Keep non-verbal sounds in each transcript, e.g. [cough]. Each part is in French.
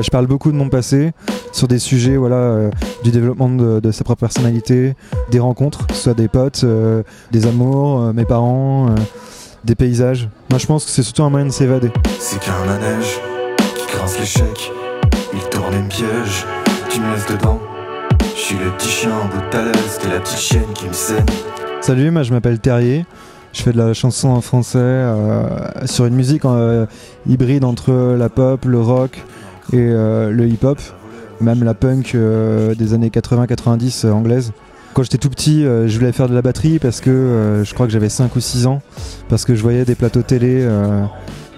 Je parle beaucoup de mon passé sur des sujets voilà, euh, du développement de, sa propre personnalité, des rencontres, que ce soit des potes, euh, des amours, euh, mes parents, des paysages. Moi je pense que c'est surtout un moyen de s'évader. C'est qu'un manège qui grince l'échec, il tourne une piège, tu me laisses dedans. Je suis le petit chien en bout de ta t'es la petite chienne qui me saigne. Salut, moi je m'appelle Terrier. Je fais de la chanson en français sur une musique hybride entre la pop, le rock, et euh, le hip-hop, même la punk euh, des années 80-90 euh, anglaise. Quand j'étais tout petit, je voulais faire de la batterie parce que je crois que j'avais 5 ou 6 ans, parce que je voyais des plateaux télé.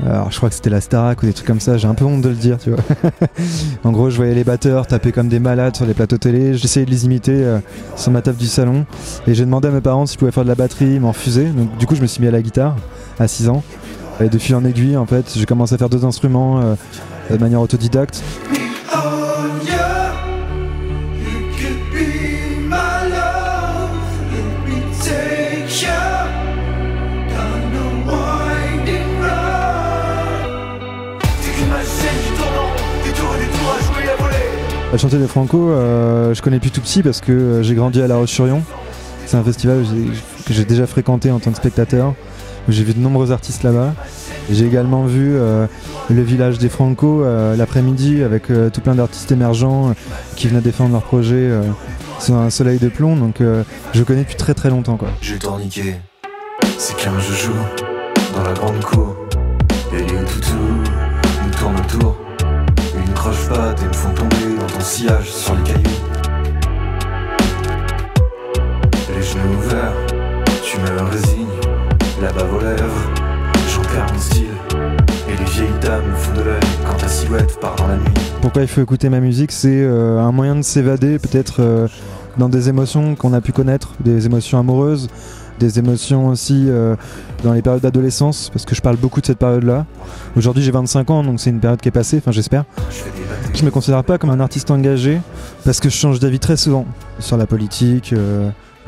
alors je crois que c'était la Starac ou des trucs comme ça, j'ai un peu honte de le dire, tu vois. [laughs] en gros, je voyais les batteurs taper comme des malades sur les plateaux télé, j'essayais de les imiter sur ma table du salon, et j'ai demandé à mes parents si je pouvais faire de la batterie, ils m'ont refusé, du coup je me suis mis à la guitare à 6 ans. Et de fil en aiguille, en fait, j'ai commencé à faire deux instruments de manière autodidacte. La chantier des Franco, euh, je connais depuis tout petit parce que euh, j'ai grandi à La Roche-sur-Yon. C'est un festival que j'ai déjà fréquenté en tant que spectateur. J'ai vu de nombreux artistes là-bas. J'ai également vu euh, le village des Franco euh, l'après-midi avec euh, tout plein d'artistes émergents qui venaient défendre leur projet sous un soleil de plomb. Donc je connais depuis très très longtemps. Quoi. J'ai tourniqué, c'est qu'un je joue dans la grande cour. Et les toutou nous tournent autour. Une croche patte et me font tomber dans ton sillage sur les cailloux. Pourquoi il faut écouter ma musique C'est euh, un moyen de s'évader, peut-être euh, dans des émotions qu'on a pu connaître, des émotions amoureuses, des émotions aussi euh, dans les périodes d'adolescence, parce que je parle beaucoup de cette période-là. Aujourd'hui j'ai 25 ans, donc c'est une période qui est passée, enfin j'espère. Je me considère pas comme un artiste engagé, parce que je change d'avis très souvent sur la politique,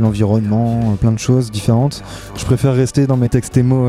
l'environnement, plein de choses différentes. Je préfère rester dans mes textes émo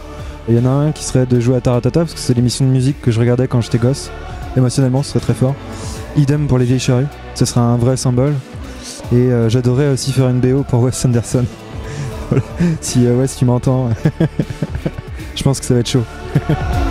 Il y en a un qui serait de jouer à Taratata, parce que c'est l'émission de musique que je regardais quand j'étais gosse. Émotionnellement, ce serait très fort. Idem pour les vieilles charrues, ce serait un vrai symbole. Et euh, j'adorerais aussi faire une BO pour Wes Anderson. [laughs] si euh, Wes, tu m'entends, [laughs] je pense que ça va être chaud. [laughs]